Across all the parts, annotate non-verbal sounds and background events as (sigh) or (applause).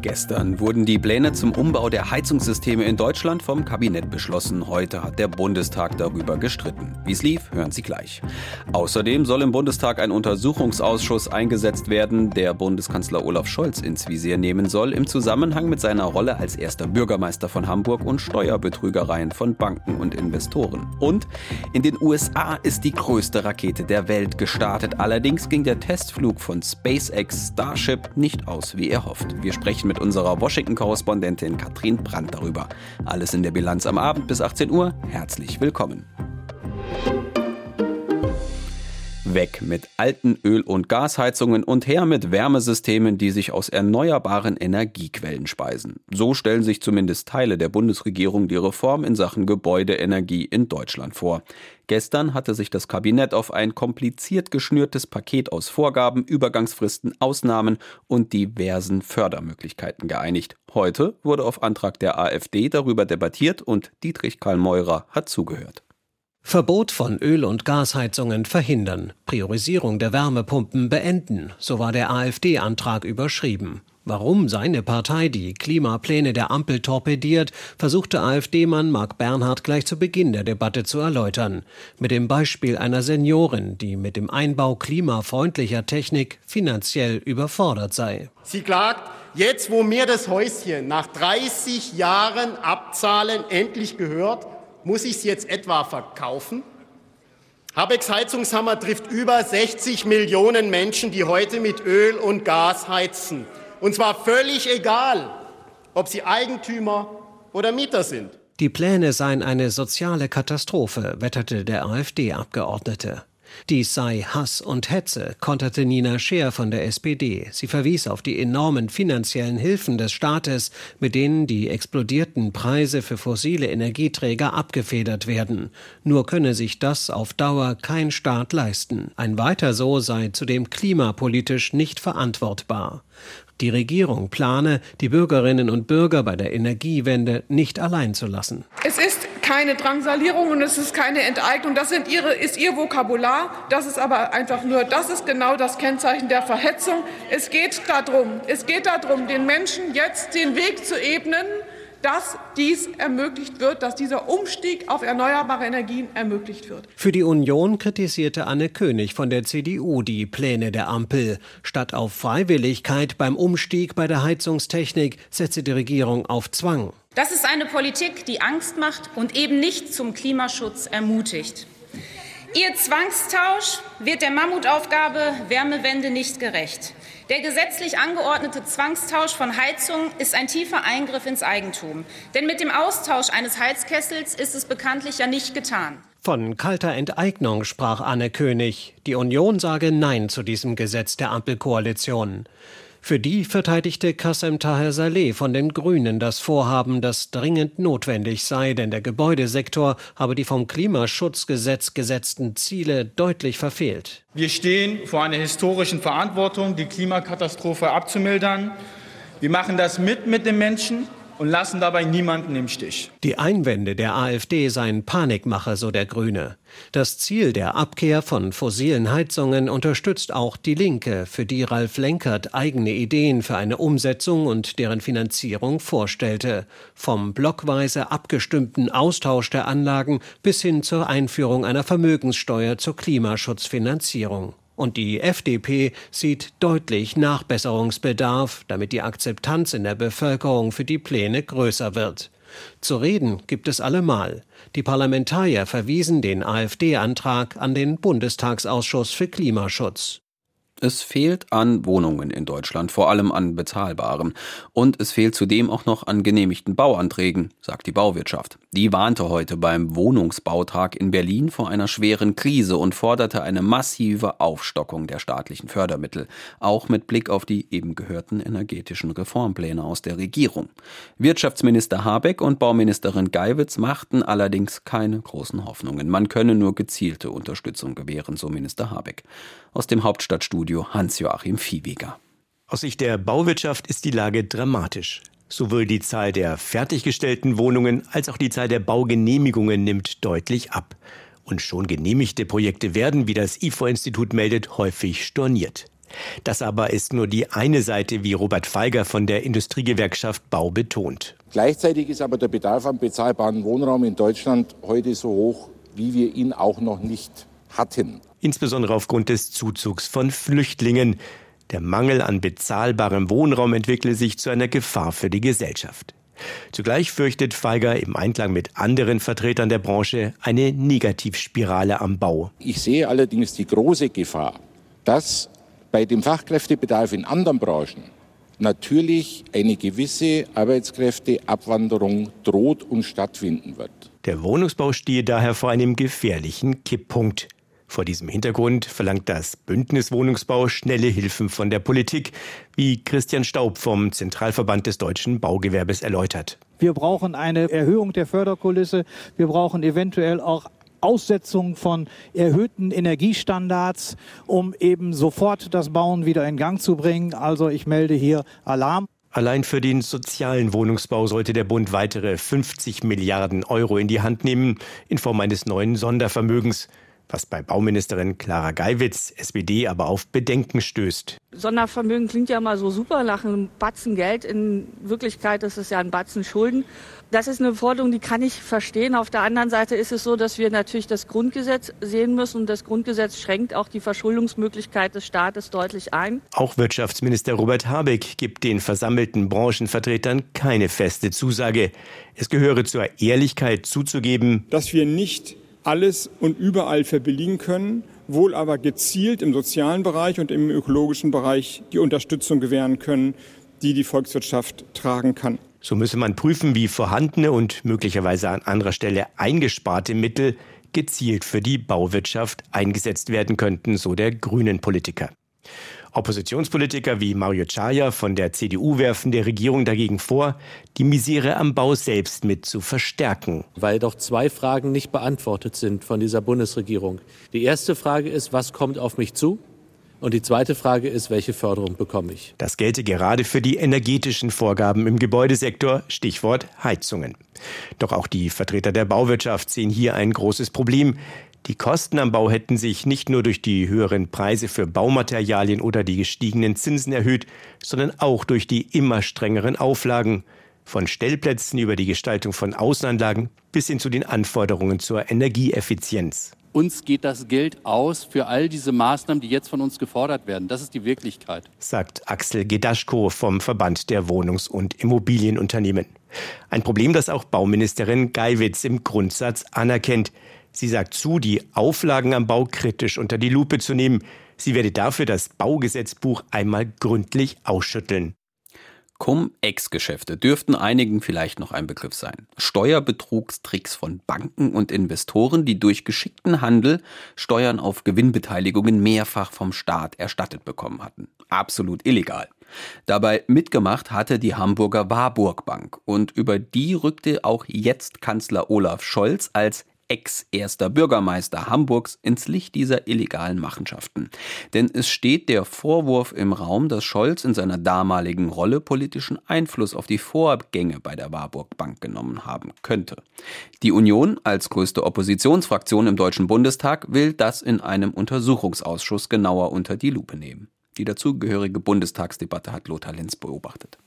Gestern wurden die Pläne zum Umbau der Heizungssysteme in Deutschland vom Kabinett beschlossen. Heute hat der Bundestag darüber gestritten. Wie es lief, hören Sie gleich. Außerdem soll im Bundestag ein Untersuchungsausschuss eingesetzt werden, der Bundeskanzler Olaf Scholz ins Visier nehmen soll, im Zusammenhang mit seiner Rolle als erster Bürgermeister von Hamburg und Steuerbetrügereien von Banken und Investoren. Und in den USA ist die größte Rakete der Welt gestartet. Allerdings ging der Testflug von SpaceX Starship nicht aus, wie er hofft. Wir sprechen mit unserer Washington-Korrespondentin Katrin Brandt darüber. Alles in der Bilanz am Abend bis 18 Uhr. Herzlich willkommen. Weg mit alten Öl- und Gasheizungen und her mit Wärmesystemen, die sich aus erneuerbaren Energiequellen speisen. So stellen sich zumindest Teile der Bundesregierung die Reform in Sachen Gebäudeenergie in Deutschland vor. Gestern hatte sich das Kabinett auf ein kompliziert geschnürtes Paket aus Vorgaben, Übergangsfristen, Ausnahmen und diversen Fördermöglichkeiten geeinigt. Heute wurde auf Antrag der AfD darüber debattiert und Dietrich Karl Meurer hat zugehört. Verbot von Öl- und Gasheizungen verhindern, Priorisierung der Wärmepumpen beenden, so war der AfD-Antrag überschrieben. Warum seine Partei die Klimapläne der Ampel torpediert, versuchte AfD-Mann Marc Bernhard gleich zu Beginn der Debatte zu erläutern. Mit dem Beispiel einer Seniorin, die mit dem Einbau klimafreundlicher Technik finanziell überfordert sei. Sie klagt, jetzt wo mir das Häuschen nach 30 Jahren Abzahlen endlich gehört, muss ich es jetzt etwa verkaufen? Habecks Heizungshammer trifft über 60 Millionen Menschen, die heute mit Öl und Gas heizen. Und zwar völlig egal, ob sie Eigentümer oder Mieter sind. Die Pläne seien eine soziale Katastrophe, wetterte der AfD-Abgeordnete. Dies sei Hass und Hetze, konterte Nina Scheer von der SPD. Sie verwies auf die enormen finanziellen Hilfen des Staates, mit denen die explodierten Preise für fossile Energieträger abgefedert werden. Nur könne sich das auf Dauer kein Staat leisten. Ein weiter so sei zudem klimapolitisch nicht verantwortbar. Die Regierung plane, die Bürgerinnen und Bürger bei der Energiewende nicht allein zu lassen. Es ist keine Drangsalierung und es ist keine Enteignung. Das ihre, ist ihr Vokabular. Das ist aber einfach nur, das ist genau das Kennzeichen der Verhetzung. Es geht darum, es geht darum, den Menschen jetzt den Weg zu ebnen, dass dies ermöglicht wird, dass dieser Umstieg auf erneuerbare Energien ermöglicht wird. Für die Union kritisierte Anne König von der CDU die Pläne der Ampel. Statt auf Freiwilligkeit beim Umstieg bei der Heizungstechnik setze die Regierung auf Zwang. Das ist eine Politik, die Angst macht und eben nicht zum Klimaschutz ermutigt. Ihr Zwangstausch wird der Mammutaufgabe Wärmewende nicht gerecht. Der gesetzlich angeordnete Zwangstausch von Heizung ist ein tiefer Eingriff ins Eigentum. Denn mit dem Austausch eines Heizkessels ist es bekanntlich ja nicht getan. Von kalter Enteignung sprach Anne König. Die Union sage Nein zu diesem Gesetz der Ampelkoalition. Für die verteidigte Kassem Taher Saleh von den Grünen das Vorhaben, das dringend notwendig sei, denn der Gebäudesektor habe die vom Klimaschutzgesetz gesetzten Ziele deutlich verfehlt. Wir stehen vor einer historischen Verantwortung, die Klimakatastrophe abzumildern. Wir machen das mit mit den Menschen und lassen dabei niemanden im Stich. Die Einwände der AfD seien Panikmache, so der Grüne. Das Ziel der Abkehr von fossilen Heizungen unterstützt auch die Linke, für die Ralf Lenkert eigene Ideen für eine Umsetzung und deren Finanzierung vorstellte. Vom blockweise abgestimmten Austausch der Anlagen bis hin zur Einführung einer Vermögenssteuer zur Klimaschutzfinanzierung. Und die FDP sieht deutlich Nachbesserungsbedarf, damit die Akzeptanz in der Bevölkerung für die Pläne größer wird. Zu reden gibt es allemal. Die Parlamentarier verwiesen den AfD-Antrag an den Bundestagsausschuss für Klimaschutz. Es fehlt an Wohnungen in Deutschland, vor allem an bezahlbaren. Und es fehlt zudem auch noch an genehmigten Bauanträgen, sagt die Bauwirtschaft. Die warnte heute beim Wohnungsbautag in Berlin vor einer schweren Krise und forderte eine massive Aufstockung der staatlichen Fördermittel, auch mit Blick auf die eben gehörten energetischen Reformpläne aus der Regierung. Wirtschaftsminister Habeck und Bauministerin Geiwitz machten allerdings keine großen Hoffnungen. Man könne nur gezielte Unterstützung gewähren, so Minister Habeck. Aus dem Hauptstadtstudio Hans-Joachim Viehweger. Aus Sicht der Bauwirtschaft ist die Lage dramatisch. Sowohl die Zahl der fertiggestellten Wohnungen als auch die Zahl der Baugenehmigungen nimmt deutlich ab. Und schon genehmigte Projekte werden, wie das IFO-Institut meldet, häufig storniert. Das aber ist nur die eine Seite, wie Robert Feiger von der Industriegewerkschaft Bau betont. Gleichzeitig ist aber der Bedarf an bezahlbaren Wohnraum in Deutschland heute so hoch, wie wir ihn auch noch nicht hatten. Insbesondere aufgrund des Zuzugs von Flüchtlingen. Der Mangel an bezahlbarem Wohnraum entwickle sich zu einer Gefahr für die Gesellschaft. Zugleich fürchtet Feiger im Einklang mit anderen Vertretern der Branche eine Negativspirale am Bau. Ich sehe allerdings die große Gefahr, dass bei dem Fachkräftebedarf in anderen Branchen natürlich eine gewisse Arbeitskräfteabwanderung droht und stattfinden wird. Der Wohnungsbau stehe daher vor einem gefährlichen Kipppunkt. Vor diesem Hintergrund verlangt das Bündnis Wohnungsbau schnelle Hilfen von der Politik, wie Christian Staub vom Zentralverband des deutschen Baugewerbes erläutert. Wir brauchen eine Erhöhung der Förderkulisse. Wir brauchen eventuell auch Aussetzung von erhöhten Energiestandards, um eben sofort das Bauen wieder in Gang zu bringen. Also ich melde hier Alarm. Allein für den sozialen Wohnungsbau sollte der Bund weitere 50 Milliarden Euro in die Hand nehmen, in Form eines neuen Sondervermögens was bei Bauministerin Clara Geiwitz, SPD, aber auf Bedenken stößt. Sondervermögen klingt ja mal so super nach einem Batzen Geld. In Wirklichkeit ist es ja ein Batzen Schulden. Das ist eine Forderung, die kann ich verstehen. Auf der anderen Seite ist es so, dass wir natürlich das Grundgesetz sehen müssen. Und das Grundgesetz schränkt auch die Verschuldungsmöglichkeit des Staates deutlich ein. Auch Wirtschaftsminister Robert Habeck gibt den versammelten Branchenvertretern keine feste Zusage. Es gehöre zur Ehrlichkeit zuzugeben, dass wir nicht alles und überall verbilligen können, wohl aber gezielt im sozialen Bereich und im ökologischen Bereich die Unterstützung gewähren können, die die Volkswirtschaft tragen kann. So müsse man prüfen, wie vorhandene und möglicherweise an anderer Stelle eingesparte Mittel gezielt für die Bauwirtschaft eingesetzt werden könnten, so der grünen Politiker. Oppositionspolitiker wie Mario Chaya von der CDU werfen der Regierung dagegen vor, die Misere am Bau selbst mit zu verstärken. Weil doch zwei Fragen nicht beantwortet sind von dieser Bundesregierung. Die erste Frage ist, was kommt auf mich zu? Und die zweite Frage ist, welche Förderung bekomme ich? Das gelte gerade für die energetischen Vorgaben im Gebäudesektor, Stichwort Heizungen. Doch auch die Vertreter der Bauwirtschaft sehen hier ein großes Problem. Die Kosten am Bau hätten sich nicht nur durch die höheren Preise für Baumaterialien oder die gestiegenen Zinsen erhöht, sondern auch durch die immer strengeren Auflagen. Von Stellplätzen über die Gestaltung von Außenanlagen bis hin zu den Anforderungen zur Energieeffizienz. Uns geht das Geld aus für all diese Maßnahmen, die jetzt von uns gefordert werden. Das ist die Wirklichkeit. Sagt Axel Gedaschko vom Verband der Wohnungs- und Immobilienunternehmen. Ein Problem, das auch Bauministerin Geiwitz im Grundsatz anerkennt. Sie sagt zu, die Auflagen am Bau kritisch unter die Lupe zu nehmen. Sie werde dafür das Baugesetzbuch einmal gründlich ausschütteln. Cum-Ex-Geschäfte dürften einigen vielleicht noch ein Begriff sein. Steuerbetrugstricks von Banken und Investoren, die durch geschickten Handel Steuern auf Gewinnbeteiligungen mehrfach vom Staat erstattet bekommen hatten. Absolut illegal. Dabei mitgemacht hatte die Hamburger Warburg Bank und über die rückte auch jetzt Kanzler Olaf Scholz als ex-erster Bürgermeister Hamburgs ins Licht dieser illegalen Machenschaften. Denn es steht der Vorwurf im Raum, dass Scholz in seiner damaligen Rolle politischen Einfluss auf die Vorgänge bei der Warburg Bank genommen haben könnte. Die Union als größte Oppositionsfraktion im Deutschen Bundestag will das in einem Untersuchungsausschuss genauer unter die Lupe nehmen. Die dazugehörige Bundestagsdebatte hat Lothar Lenz beobachtet.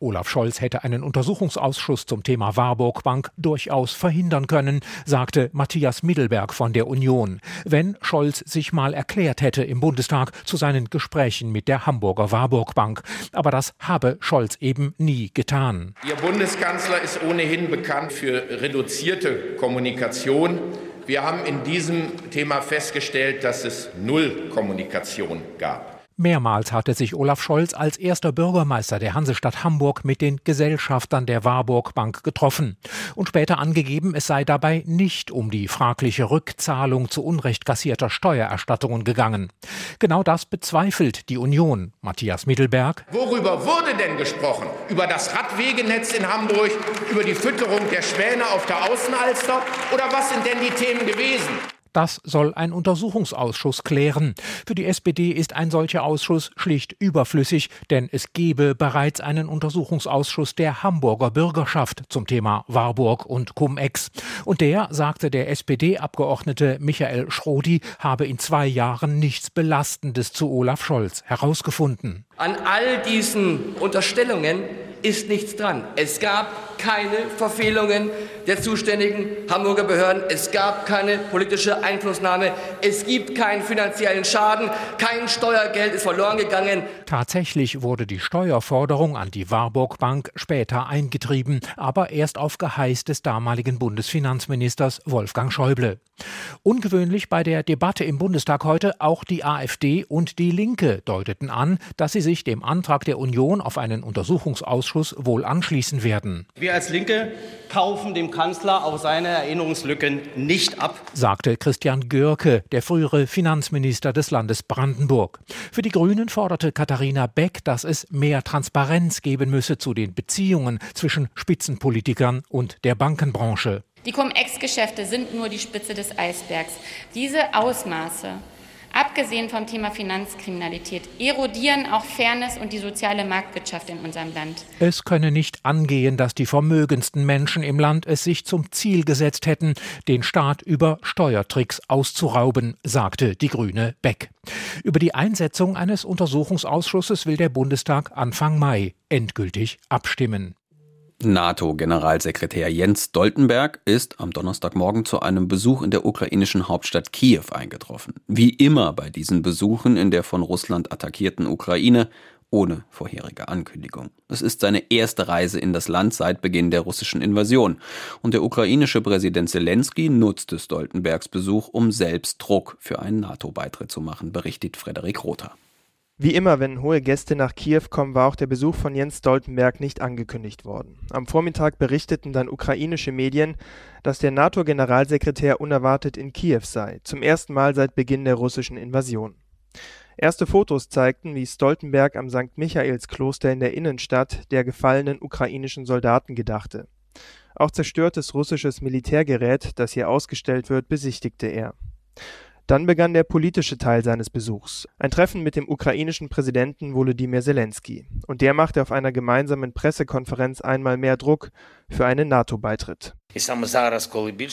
Olaf Scholz hätte einen Untersuchungsausschuss zum Thema Warburg Bank durchaus verhindern können, sagte Matthias Middelberg von der Union, wenn Scholz sich mal erklärt hätte im Bundestag zu seinen Gesprächen mit der Hamburger Warburg Bank. Aber das habe Scholz eben nie getan. Ihr Bundeskanzler ist ohnehin bekannt für reduzierte Kommunikation. Wir haben in diesem Thema festgestellt, dass es null Kommunikation gab. Mehrmals hatte sich Olaf Scholz als erster Bürgermeister der Hansestadt Hamburg mit den Gesellschaftern der Warburg Bank getroffen und später angegeben, es sei dabei nicht um die fragliche Rückzahlung zu Unrecht kassierter Steuererstattungen gegangen. Genau das bezweifelt die Union. Matthias Mittelberg. Worüber wurde denn gesprochen? Über das Radwegenetz in Hamburg, über die Fütterung der Schwäne auf der Außenalster oder was sind denn die Themen gewesen? Das soll ein Untersuchungsausschuss klären. Für die SPD ist ein solcher Ausschuss schlicht überflüssig, denn es gebe bereits einen Untersuchungsausschuss der Hamburger Bürgerschaft zum Thema Warburg und Cum-Ex. Und der, sagte der SPD-Abgeordnete Michael Schrodi, habe in zwei Jahren nichts Belastendes zu Olaf Scholz herausgefunden. An all diesen Unterstellungen ist nichts dran. Es gab keine Verfehlungen der zuständigen Hamburger Behörden. Es gab keine politische Einflussnahme. Es gibt keinen finanziellen Schaden. Kein Steuergeld ist verloren gegangen. Tatsächlich wurde die Steuerforderung an die Warburg Bank später eingetrieben, aber erst auf Geheiß des damaligen Bundesfinanzministers Wolfgang Schäuble. Ungewöhnlich bei der Debatte im Bundestag heute auch die AfD und die Linke deuteten an, dass sie sich dem Antrag der Union auf einen Untersuchungsausschuss wohl anschließen werden. Wir als Linke kaufen dem Kanzler auch seine Erinnerungslücken nicht ab, sagte Christian Görke, der frühere Finanzminister des Landes Brandenburg. Für die Grünen forderte Katharina Beck, dass es mehr Transparenz geben müsse zu den Beziehungen zwischen Spitzenpolitikern und der Bankenbranche. Die Cum-Ex-Geschäfte sind nur die Spitze des Eisbergs. Diese Ausmaße abgesehen vom Thema Finanzkriminalität, erodieren auch Fairness und die soziale Marktwirtschaft in unserem Land. Es könne nicht angehen, dass die vermögendsten Menschen im Land es sich zum Ziel gesetzt hätten, den Staat über Steuertricks auszurauben, sagte die Grüne Beck. Über die Einsetzung eines Untersuchungsausschusses will der Bundestag Anfang Mai endgültig abstimmen. NATO-Generalsekretär Jens Stoltenberg ist am Donnerstagmorgen zu einem Besuch in der ukrainischen Hauptstadt Kiew eingetroffen. Wie immer bei diesen Besuchen in der von Russland attackierten Ukraine ohne vorherige Ankündigung. Es ist seine erste Reise in das Land seit Beginn der russischen Invasion. Und der ukrainische Präsident Zelensky nutzte Stoltenbergs Besuch, um selbst Druck für einen NATO-Beitritt zu machen, berichtet Frederik Rother. Wie immer, wenn hohe Gäste nach Kiew kommen, war auch der Besuch von Jens Stoltenberg nicht angekündigt worden. Am Vormittag berichteten dann ukrainische Medien, dass der NATO-Generalsekretär unerwartet in Kiew sei, zum ersten Mal seit Beginn der russischen Invasion. Erste Fotos zeigten, wie Stoltenberg am St. Michaelskloster in der Innenstadt der gefallenen ukrainischen Soldaten gedachte. Auch zerstörtes russisches Militärgerät, das hier ausgestellt wird, besichtigte er. Dann begann der politische Teil seines Besuchs, ein Treffen mit dem ukrainischen Präsidenten Volodymyr Zelensky, und der machte auf einer gemeinsamen Pressekonferenz einmal mehr Druck für einen NATO-Beitritt.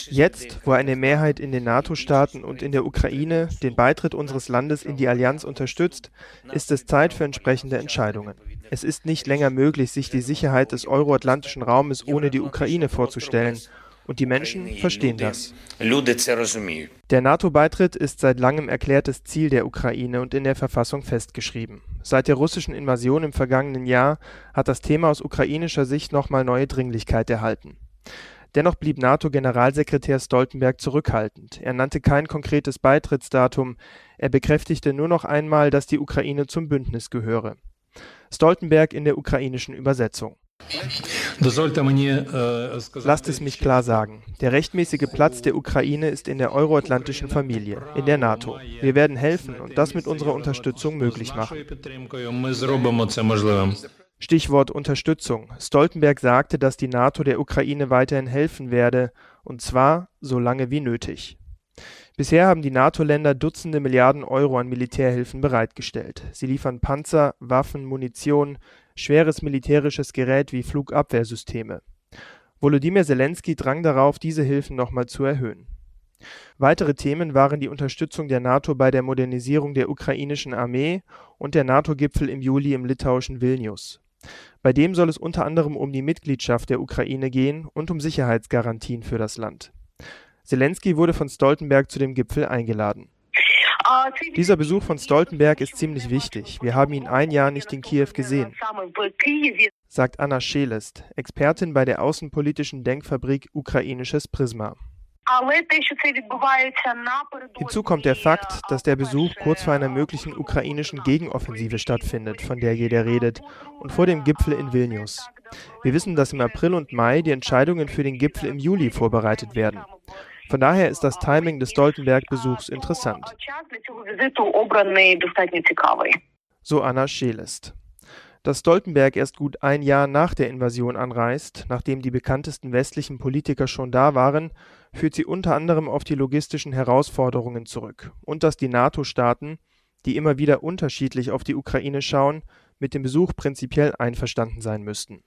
Jetzt, wo eine Mehrheit in den NATO-Staaten und in der Ukraine den Beitritt unseres Landes in die Allianz unterstützt, ist es Zeit für entsprechende Entscheidungen. Es ist nicht länger möglich, sich die Sicherheit des euroatlantischen Raumes ohne die Ukraine vorzustellen und die Menschen verstehen das. Der NATO-Beitritt ist seit langem erklärtes Ziel der Ukraine und in der Verfassung festgeschrieben. Seit der russischen Invasion im vergangenen Jahr hat das Thema aus ukrainischer Sicht nochmal neue Dringlichkeit erhalten. Dennoch blieb NATO-Generalsekretär Stoltenberg zurückhaltend. Er nannte kein konkretes Beitrittsdatum. Er bekräftigte nur noch einmal, dass die Ukraine zum Bündnis gehöre. Stoltenberg in der ukrainischen Übersetzung. Lasst es mich klar sagen. Der rechtmäßige Platz der Ukraine ist in der euroatlantischen Familie, in der NATO. Wir werden helfen und das mit unserer Unterstützung möglich machen. Stichwort Unterstützung. Stoltenberg sagte, dass die NATO der Ukraine weiterhin helfen werde, und zwar so lange wie nötig. Bisher haben die NATO-Länder Dutzende Milliarden Euro an Militärhilfen bereitgestellt. Sie liefern Panzer, Waffen, Munition, schweres militärisches Gerät wie Flugabwehrsysteme. Volodymyr Zelensky drang darauf, diese Hilfen nochmal zu erhöhen. Weitere Themen waren die Unterstützung der NATO bei der Modernisierung der ukrainischen Armee und der NATO-Gipfel im Juli im litauischen Vilnius. Bei dem soll es unter anderem um die Mitgliedschaft der Ukraine gehen und um Sicherheitsgarantien für das Land. Zelensky wurde von Stoltenberg zu dem Gipfel eingeladen. Dieser Besuch von Stoltenberg ist ziemlich wichtig. Wir haben ihn ein Jahr nicht in Kiew gesehen, sagt Anna Schelest, Expertin bei der außenpolitischen Denkfabrik Ukrainisches Prisma. Hinzu kommt der Fakt, dass der Besuch kurz vor einer möglichen ukrainischen Gegenoffensive stattfindet, von der jeder redet, und vor dem Gipfel in Vilnius. Wir wissen, dass im April und Mai die Entscheidungen für den Gipfel im Juli vorbereitet werden. Von daher ist das Timing des Stoltenberg-Besuchs interessant. So Anna Schelest. Dass Stoltenberg erst gut ein Jahr nach der Invasion anreist, nachdem die bekanntesten westlichen Politiker schon da waren, führt sie unter anderem auf die logistischen Herausforderungen zurück und dass die NATO-Staaten, die immer wieder unterschiedlich auf die Ukraine schauen, mit dem Besuch prinzipiell einverstanden sein müssten.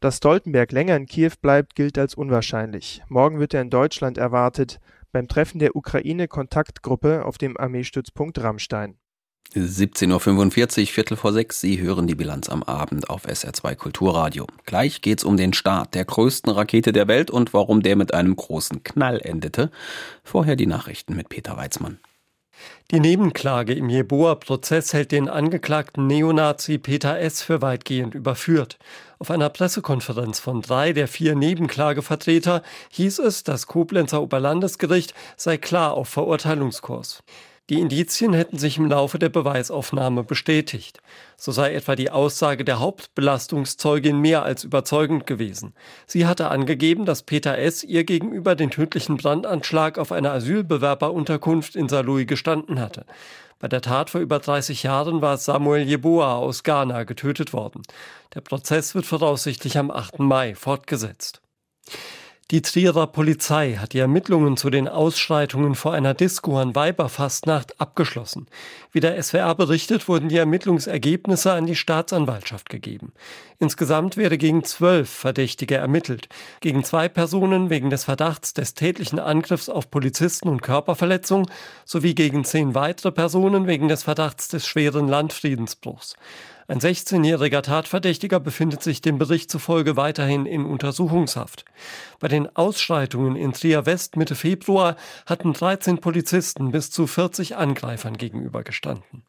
Dass Stoltenberg länger in Kiew bleibt, gilt als unwahrscheinlich. Morgen wird er in Deutschland erwartet, beim Treffen der Ukraine-Kontaktgruppe auf dem Armeestützpunkt Rammstein. 17.45 Uhr, Viertel vor sechs. Sie hören die Bilanz am Abend auf SR2 Kulturradio. Gleich geht's um den Start der größten Rakete der Welt und warum der mit einem großen Knall endete. Vorher die Nachrichten mit Peter Weizmann. Die Nebenklage im Jeboa-Prozess hält den angeklagten Neonazi Peter S. für weitgehend überführt. Auf einer Pressekonferenz von drei der vier Nebenklagevertreter hieß es, das Koblenzer Oberlandesgericht sei klar auf Verurteilungskurs. Die Indizien hätten sich im Laufe der Beweisaufnahme bestätigt. So sei etwa die Aussage der Hauptbelastungszeugin mehr als überzeugend gewesen. Sie hatte angegeben, dass Peter S. ihr gegenüber den tödlichen Brandanschlag auf einer Asylbewerberunterkunft in Saarlouis gestanden hatte. Bei der Tat vor über 30 Jahren war Samuel Jeboa aus Ghana getötet worden. Der Prozess wird voraussichtlich am 8. Mai fortgesetzt. Die Trierer Polizei hat die Ermittlungen zu den Ausschreitungen vor einer Disco an Weiberfastnacht abgeschlossen. Wie der SWR berichtet, wurden die Ermittlungsergebnisse an die Staatsanwaltschaft gegeben. Insgesamt werde gegen zwölf Verdächtige ermittelt. Gegen zwei Personen wegen des Verdachts des tätlichen Angriffs auf Polizisten und Körperverletzung sowie gegen zehn weitere Personen wegen des Verdachts des schweren Landfriedensbruchs. Ein 16-jähriger Tatverdächtiger befindet sich dem Bericht zufolge weiterhin in Untersuchungshaft. Bei den Ausschreitungen in Trier West Mitte Februar hatten 13 Polizisten bis zu 40 Angreifern gegenübergestanden.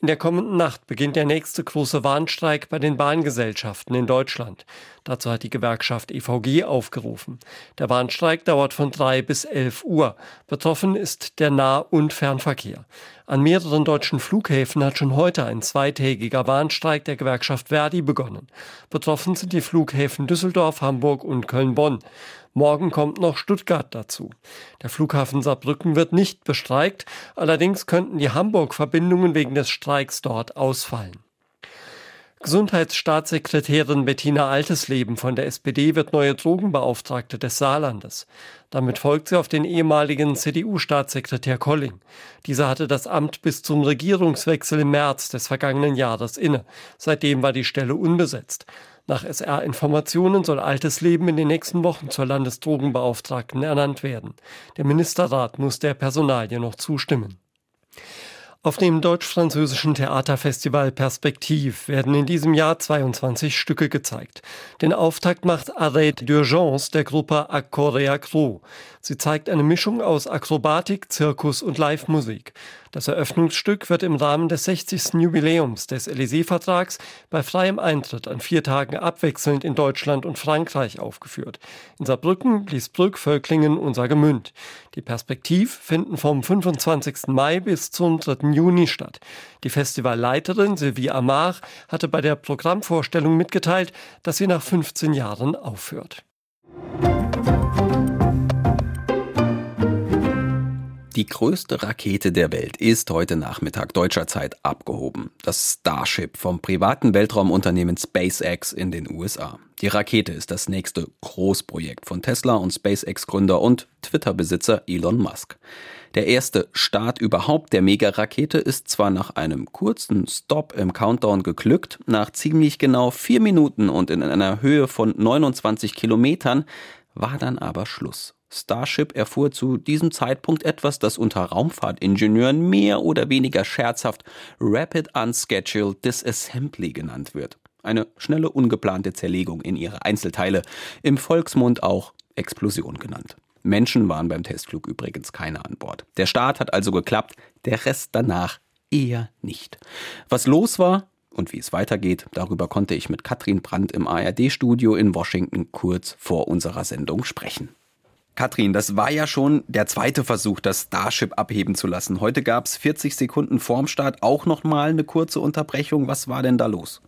In der kommenden Nacht beginnt der nächste große Warnstreik bei den Bahngesellschaften in Deutschland. Dazu hat die Gewerkschaft EVG aufgerufen. Der Warnstreik dauert von drei bis elf Uhr. Betroffen ist der Nah- und Fernverkehr. An mehreren deutschen Flughäfen hat schon heute ein zweitägiger Warnstreik der Gewerkschaft Verdi begonnen. Betroffen sind die Flughäfen Düsseldorf, Hamburg und Köln-Bonn. Morgen kommt noch Stuttgart dazu. Der Flughafen Saarbrücken wird nicht bestreikt, allerdings könnten die Hamburg-Verbindungen wegen des Streiks dort ausfallen. Gesundheitsstaatssekretärin Bettina Altesleben von der SPD wird neue Drogenbeauftragte des Saarlandes. Damit folgt sie auf den ehemaligen CDU-Staatssekretär Colling. Dieser hatte das Amt bis zum Regierungswechsel im März des vergangenen Jahres inne. Seitdem war die Stelle unbesetzt. Nach SR-Informationen soll Altes Leben in den nächsten Wochen zur Landesdrogenbeauftragten ernannt werden. Der Ministerrat muss der Personalie noch zustimmen. Auf dem deutsch-französischen Theaterfestival Perspektiv werden in diesem Jahr 22 Stücke gezeigt. Den Auftakt macht Arrête d'urgence der Gruppe Accorea Crew. Sie zeigt eine Mischung aus Akrobatik, Zirkus und Live-Musik. Das Eröffnungsstück wird im Rahmen des 60. Jubiläums des Élysée-Vertrags bei freiem Eintritt an vier Tagen abwechselnd in Deutschland und Frankreich aufgeführt. In Saarbrücken, Liesbrück, Völklingen und Saargemünd. Die Perspektiv finden vom 25. Mai bis zum 3. Juni statt. Die Festivalleiterin Sylvie Amar hatte bei der Programmvorstellung mitgeteilt, dass sie nach 15 Jahren aufhört. Die größte Rakete der Welt ist heute Nachmittag deutscher Zeit abgehoben. Das Starship vom privaten Weltraumunternehmen SpaceX in den USA. Die Rakete ist das nächste Großprojekt von Tesla und SpaceX-Gründer und Twitter-Besitzer Elon Musk. Der erste Start überhaupt der Megarakete ist zwar nach einem kurzen Stop im Countdown geglückt, nach ziemlich genau vier Minuten und in einer Höhe von 29 Kilometern war dann aber Schluss. Starship erfuhr zu diesem Zeitpunkt etwas, das unter Raumfahrtingenieuren mehr oder weniger scherzhaft Rapid Unscheduled Disassembly genannt wird. Eine schnelle, ungeplante Zerlegung in ihre Einzelteile, im Volksmund auch Explosion genannt. Menschen waren beim Testflug übrigens keine an Bord. Der Start hat also geklappt, der Rest danach eher nicht. Was los war und wie es weitergeht, darüber konnte ich mit Katrin Brandt im ARD-Studio in Washington kurz vor unserer Sendung sprechen. Katrin, das war ja schon der zweite Versuch, das Starship abheben zu lassen. Heute gab es 40 Sekunden vorm Start auch noch mal eine kurze Unterbrechung. Was war denn da los?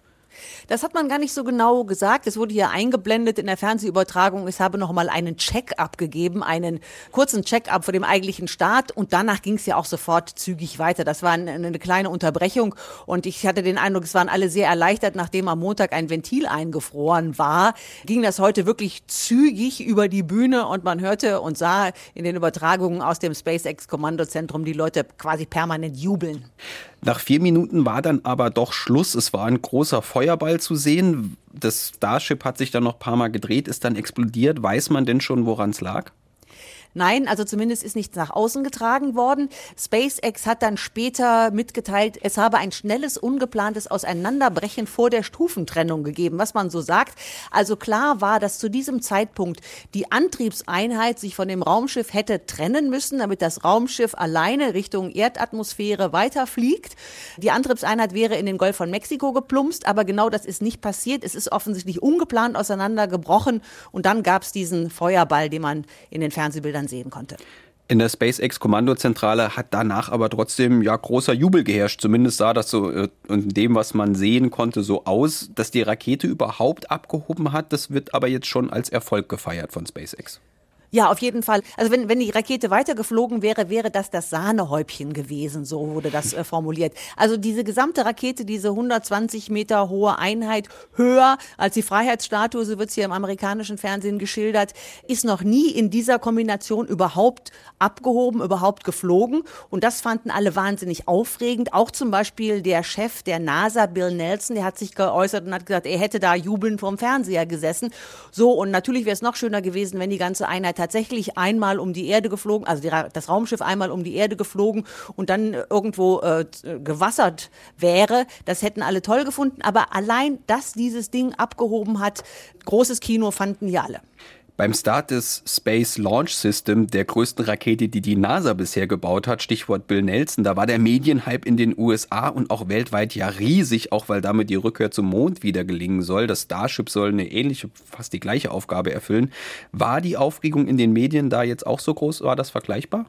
Das hat man gar nicht so genau gesagt. Es wurde hier eingeblendet in der Fernsehübertragung. Es habe noch mal einen Check-up gegeben, einen kurzen Check-up vor dem eigentlichen Start. Und danach ging es ja auch sofort zügig weiter. Das war eine, eine kleine Unterbrechung. Und ich hatte den Eindruck, es waren alle sehr erleichtert, nachdem am Montag ein Ventil eingefroren war. Ging das heute wirklich zügig über die Bühne und man hörte und sah in den Übertragungen aus dem SpaceX-Kommandozentrum die Leute quasi permanent jubeln. Nach vier Minuten war dann aber doch Schluss. Es war ein großer Feuerball zu sehen. Das Starship hat sich dann noch ein paar Mal gedreht, ist dann explodiert. Weiß man denn schon, woran es lag? Nein, also zumindest ist nichts nach außen getragen worden. SpaceX hat dann später mitgeteilt, es habe ein schnelles, ungeplantes Auseinanderbrechen vor der Stufentrennung gegeben, was man so sagt. Also klar war, dass zu diesem Zeitpunkt die Antriebseinheit sich von dem Raumschiff hätte trennen müssen, damit das Raumschiff alleine Richtung Erdatmosphäre weiterfliegt. Die Antriebseinheit wäre in den Golf von Mexiko geplumpst, aber genau das ist nicht passiert. Es ist offensichtlich ungeplant auseinandergebrochen und dann gab es diesen Feuerball, den man in den Fernsehbildern dann sehen konnte. In der SpaceX-Kommandozentrale hat danach aber trotzdem ja großer Jubel geherrscht. Zumindest sah das so äh, in dem, was man sehen konnte, so aus, dass die Rakete überhaupt abgehoben hat. Das wird aber jetzt schon als Erfolg gefeiert von SpaceX. Ja, auf jeden Fall. Also wenn, wenn die Rakete weitergeflogen wäre, wäre das das Sahnehäubchen gewesen, so wurde das äh, formuliert. Also diese gesamte Rakete, diese 120 Meter hohe Einheit, höher als die Freiheitsstatue, so wird es hier im amerikanischen Fernsehen geschildert, ist noch nie in dieser Kombination überhaupt abgehoben, überhaupt geflogen. Und das fanden alle wahnsinnig aufregend. Auch zum Beispiel der Chef der NASA, Bill Nelson, der hat sich geäußert und hat gesagt, er hätte da jubelnd vorm Fernseher gesessen. So, und natürlich wäre es noch schöner gewesen, wenn die ganze Einheit tatsächlich einmal um die Erde geflogen, also die, das Raumschiff einmal um die Erde geflogen und dann irgendwo äh, gewassert wäre. Das hätten alle toll gefunden. Aber allein, dass dieses Ding abgehoben hat, großes Kino fanden hier alle. Beim Start des Space Launch System, der größten Rakete, die die NASA bisher gebaut hat, Stichwort Bill Nelson, da war der Medienhype in den USA und auch weltweit ja riesig, auch weil damit die Rückkehr zum Mond wieder gelingen soll. Das Starship soll eine ähnliche, fast die gleiche Aufgabe erfüllen. War die Aufregung in den Medien da jetzt auch so groß? War das vergleichbar?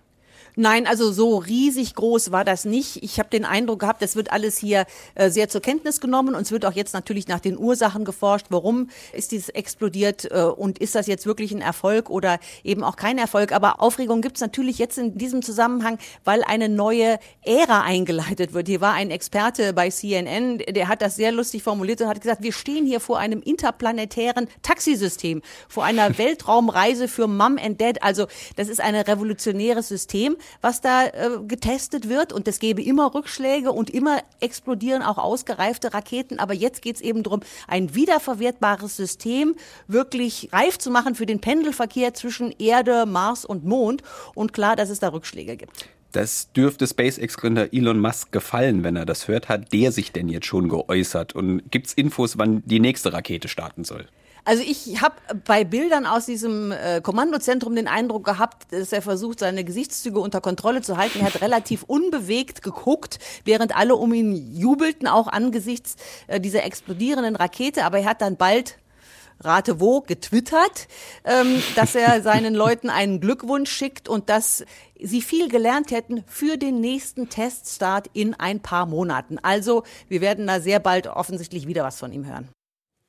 Nein, also so riesig groß war das nicht. Ich habe den Eindruck gehabt, es wird alles hier äh, sehr zur Kenntnis genommen und es wird auch jetzt natürlich nach den Ursachen geforscht. Warum ist dies explodiert äh, und ist das jetzt wirklich ein Erfolg oder eben auch kein Erfolg? Aber Aufregung gibt es natürlich jetzt in diesem Zusammenhang, weil eine neue Ära eingeleitet wird. Hier war ein Experte bei CNN, der hat das sehr lustig formuliert und hat gesagt, wir stehen hier vor einem interplanetären Taxisystem, vor einer (laughs) Weltraumreise für Mom and Dad. Also das ist ein revolutionäres System was da äh, getestet wird. Und es gäbe immer Rückschläge und immer explodieren auch ausgereifte Raketen. Aber jetzt geht es eben darum, ein wiederverwertbares System wirklich reif zu machen für den Pendelverkehr zwischen Erde, Mars und Mond. Und klar, dass es da Rückschläge gibt. Das dürfte SpaceX-Gründer Elon Musk gefallen, wenn er das hört. Hat der sich denn jetzt schon geäußert? Und gibt es Infos, wann die nächste Rakete starten soll? Also ich habe bei Bildern aus diesem äh, Kommandozentrum den Eindruck gehabt, dass er versucht, seine Gesichtszüge unter Kontrolle zu halten. Er hat (laughs) relativ unbewegt geguckt, während alle um ihn jubelten, auch angesichts äh, dieser explodierenden Rakete. Aber er hat dann bald rate wo, getwittert, ähm, dass er (laughs) seinen Leuten einen Glückwunsch schickt und dass sie viel gelernt hätten für den nächsten Teststart in ein paar Monaten. Also wir werden da sehr bald offensichtlich wieder was von ihm hören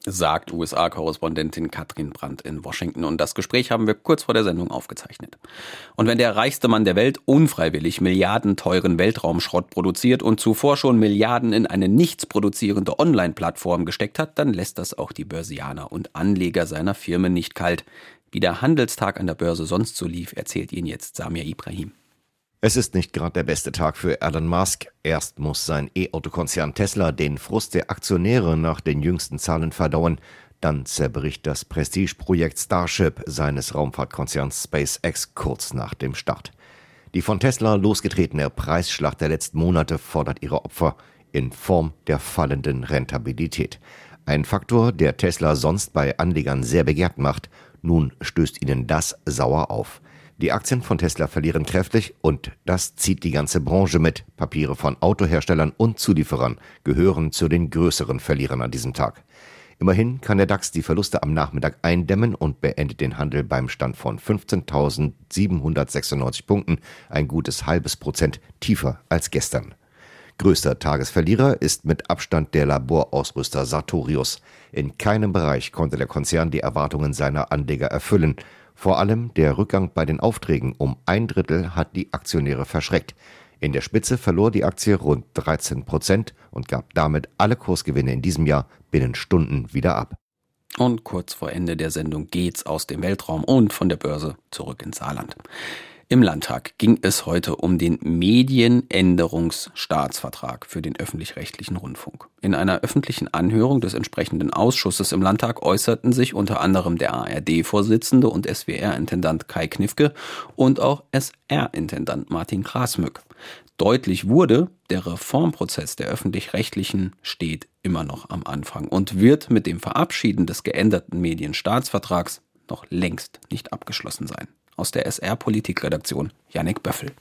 sagt USA-Korrespondentin Katrin Brandt in Washington. Und das Gespräch haben wir kurz vor der Sendung aufgezeichnet. Und wenn der reichste Mann der Welt unfreiwillig milliardenteuren Weltraumschrott produziert und zuvor schon Milliarden in eine nichts produzierende Online-Plattform gesteckt hat, dann lässt das auch die Börsianer und Anleger seiner Firmen nicht kalt. Wie der Handelstag an der Börse sonst so lief, erzählt Ihnen jetzt Samir Ibrahim. Es ist nicht gerade der beste Tag für Elon Musk. Erst muss sein E-Auto-Konzern Tesla den Frust der Aktionäre nach den jüngsten Zahlen verdauen. Dann zerbricht das Prestigeprojekt Starship seines Raumfahrtkonzerns SpaceX kurz nach dem Start. Die von Tesla losgetretene Preisschlacht der letzten Monate fordert ihre Opfer in Form der fallenden Rentabilität. Ein Faktor, der Tesla sonst bei Anlegern sehr begehrt macht. Nun stößt ihnen das sauer auf. Die Aktien von Tesla verlieren kräftig und das zieht die ganze Branche mit. Papiere von Autoherstellern und Zulieferern gehören zu den größeren Verlierern an diesem Tag. Immerhin kann der DAX die Verluste am Nachmittag eindämmen und beendet den Handel beim Stand von 15.796 Punkten, ein gutes halbes Prozent tiefer als gestern. Größter Tagesverlierer ist mit Abstand der Laborausrüster Sartorius. In keinem Bereich konnte der Konzern die Erwartungen seiner Anleger erfüllen. Vor allem der Rückgang bei den Aufträgen um ein Drittel hat die Aktionäre verschreckt. In der Spitze verlor die Aktie rund 13 Prozent und gab damit alle Kursgewinne in diesem Jahr binnen Stunden wieder ab. Und kurz vor Ende der Sendung geht's aus dem Weltraum und von der Börse zurück ins Saarland. Im Landtag ging es heute um den Medienänderungsstaatsvertrag für den öffentlich-rechtlichen Rundfunk. In einer öffentlichen Anhörung des entsprechenden Ausschusses im Landtag äußerten sich unter anderem der ARD-Vorsitzende und SWR-Intendant Kai Knifke und auch SR-Intendant Martin Grasmück. Deutlich wurde, der Reformprozess der öffentlich-rechtlichen steht immer noch am Anfang und wird mit dem Verabschieden des geänderten Medienstaatsvertrags noch längst nicht abgeschlossen sein aus der SR-Politikredaktion Yannick Böffel.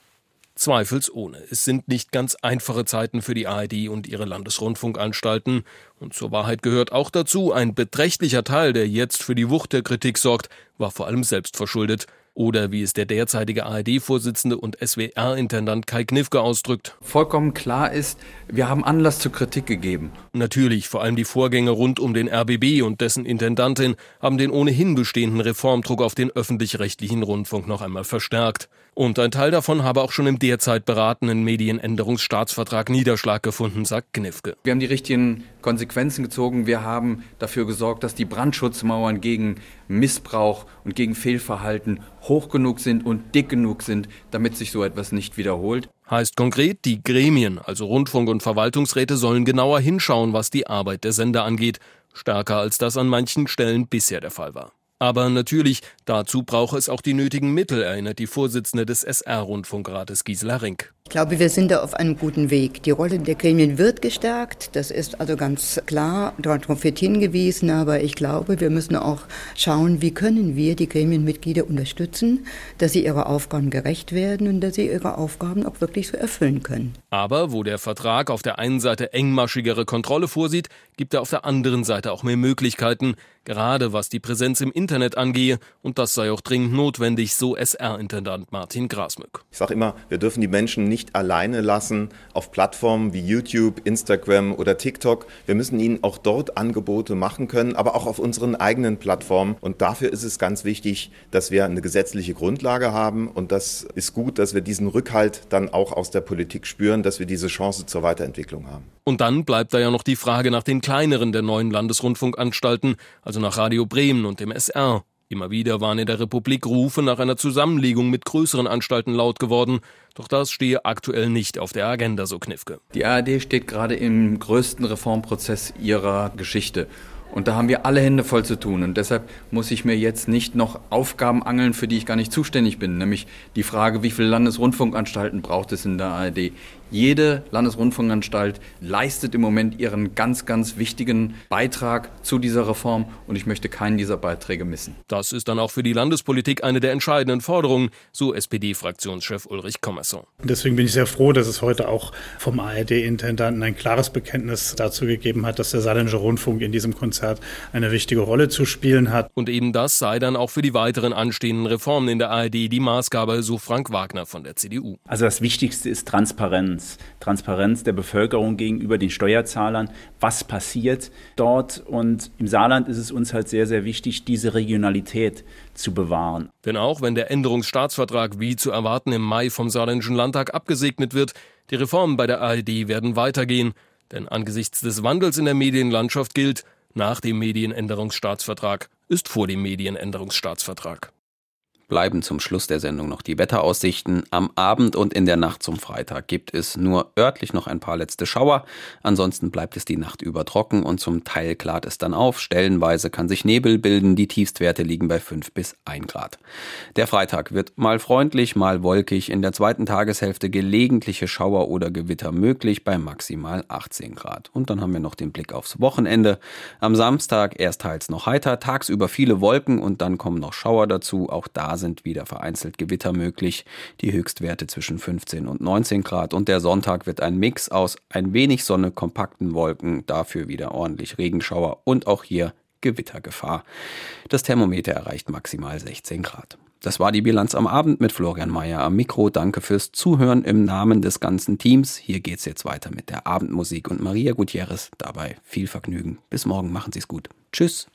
Zweifelsohne. Es sind nicht ganz einfache Zeiten für die ARD und ihre Landesrundfunkanstalten. Und zur Wahrheit gehört auch dazu, ein beträchtlicher Teil, der jetzt für die Wucht der Kritik sorgt, war vor allem selbst verschuldet. Oder wie es der derzeitige ARD-Vorsitzende und SWR-Intendant Kai Knifke ausdrückt. Vollkommen klar ist, wir haben Anlass zur Kritik gegeben. Natürlich, vor allem die Vorgänge rund um den RBB und dessen Intendantin haben den ohnehin bestehenden Reformdruck auf den öffentlich-rechtlichen Rundfunk noch einmal verstärkt. Und ein Teil davon habe auch schon im derzeit beratenden Medienänderungsstaatsvertrag Niederschlag gefunden, sagt Knifke. Wir haben die richtigen Konsequenzen gezogen. Wir haben dafür gesorgt, dass die Brandschutzmauern gegen Missbrauch und gegen Fehlverhalten hoch genug sind und dick genug sind, damit sich so etwas nicht wiederholt. Heißt konkret, die Gremien, also Rundfunk- und Verwaltungsräte, sollen genauer hinschauen, was die Arbeit der Sender angeht. Stärker als das an manchen Stellen bisher der Fall war. Aber natürlich, dazu brauche es auch die nötigen Mittel, erinnert die Vorsitzende des SR-Rundfunkrates Gisela Rink. Ich glaube, wir sind da auf einem guten Weg. Die Rolle der Gremien wird gestärkt. Das ist also ganz klar. Darauf wird hingewiesen. Aber ich glaube, wir müssen auch schauen, wie können wir die Gremienmitglieder unterstützen, dass sie ihrer Aufgaben gerecht werden und dass sie ihre Aufgaben auch wirklich so erfüllen können. Aber wo der Vertrag auf der einen Seite engmaschigere Kontrolle vorsieht, gibt er auf der anderen Seite auch mehr Möglichkeiten, gerade was die Präsenz im Internet angehe. Und das sei auch dringend notwendig, so SR-Intendant Martin Grasmück. Ich sage immer, wir dürfen die Menschen nicht alleine lassen auf Plattformen wie YouTube, Instagram oder TikTok. Wir müssen ihnen auch dort Angebote machen können, aber auch auf unseren eigenen Plattformen. Und dafür ist es ganz wichtig, dass wir eine gesetzliche Grundlage haben. Und das ist gut, dass wir diesen Rückhalt dann auch aus der Politik spüren, dass wir diese Chance zur Weiterentwicklung haben. Und dann bleibt da ja noch die Frage nach den kleineren der neuen Landesrundfunkanstalten, also nach Radio Bremen und dem SR. Immer wieder waren in der Republik Rufe nach einer Zusammenlegung mit größeren Anstalten laut geworden. Doch das stehe aktuell nicht auf der Agenda, so Knifke. Die ARD steht gerade im größten Reformprozess ihrer Geschichte. Und da haben wir alle Hände voll zu tun. Und deshalb muss ich mir jetzt nicht noch Aufgaben angeln, für die ich gar nicht zuständig bin. Nämlich die Frage, wie viele Landesrundfunkanstalten braucht es in der ARD? Jede Landesrundfunkanstalt leistet im Moment ihren ganz, ganz wichtigen Beitrag zu dieser Reform und ich möchte keinen dieser Beiträge missen. Das ist dann auch für die Landespolitik eine der entscheidenden Forderungen, so SPD-Fraktionschef Ulrich Kommerson. Deswegen bin ich sehr froh, dass es heute auch vom ARD-Intendanten ein klares Bekenntnis dazu gegeben hat, dass der Saarländische Rundfunk in diesem Konzert eine wichtige Rolle zu spielen hat. Und eben das sei dann auch für die weiteren anstehenden Reformen in der ARD die Maßgabe, so Frank Wagner von der CDU. Also das Wichtigste ist Transparenz. Transparenz. Transparenz der Bevölkerung gegenüber den Steuerzahlern. Was passiert dort? Und im Saarland ist es uns halt sehr, sehr wichtig, diese Regionalität zu bewahren. Denn auch wenn der Änderungsstaatsvertrag wie zu erwarten im Mai vom Saarländischen Landtag abgesegnet wird, die Reformen bei der ARD werden weitergehen. Denn angesichts des Wandels in der Medienlandschaft gilt, nach dem Medienänderungsstaatsvertrag ist vor dem Medienänderungsstaatsvertrag bleiben zum Schluss der Sendung noch die Wetteraussichten. Am Abend und in der Nacht zum Freitag gibt es nur örtlich noch ein paar letzte Schauer. Ansonsten bleibt es die Nacht über trocken und zum Teil klart es dann auf. Stellenweise kann sich Nebel bilden. Die Tiefstwerte liegen bei 5 bis 1 Grad. Der Freitag wird mal freundlich, mal wolkig. In der zweiten Tageshälfte gelegentliche Schauer oder Gewitter möglich bei maximal 18 Grad. Und dann haben wir noch den Blick aufs Wochenende. Am Samstag erst teils noch heiter, tagsüber viele Wolken und dann kommen noch Schauer dazu. Auch da sind wieder vereinzelt Gewitter möglich, die Höchstwerte zwischen 15 und 19 Grad und der Sonntag wird ein Mix aus ein wenig Sonne, kompakten Wolken, dafür wieder ordentlich Regenschauer und auch hier Gewittergefahr. Das Thermometer erreicht maximal 16 Grad. Das war die Bilanz am Abend mit Florian Mayer am Mikro. Danke fürs Zuhören im Namen des ganzen Teams. Hier geht's jetzt weiter mit der Abendmusik und Maria Gutierrez. Dabei viel Vergnügen. Bis morgen, machen Sie's gut. Tschüss.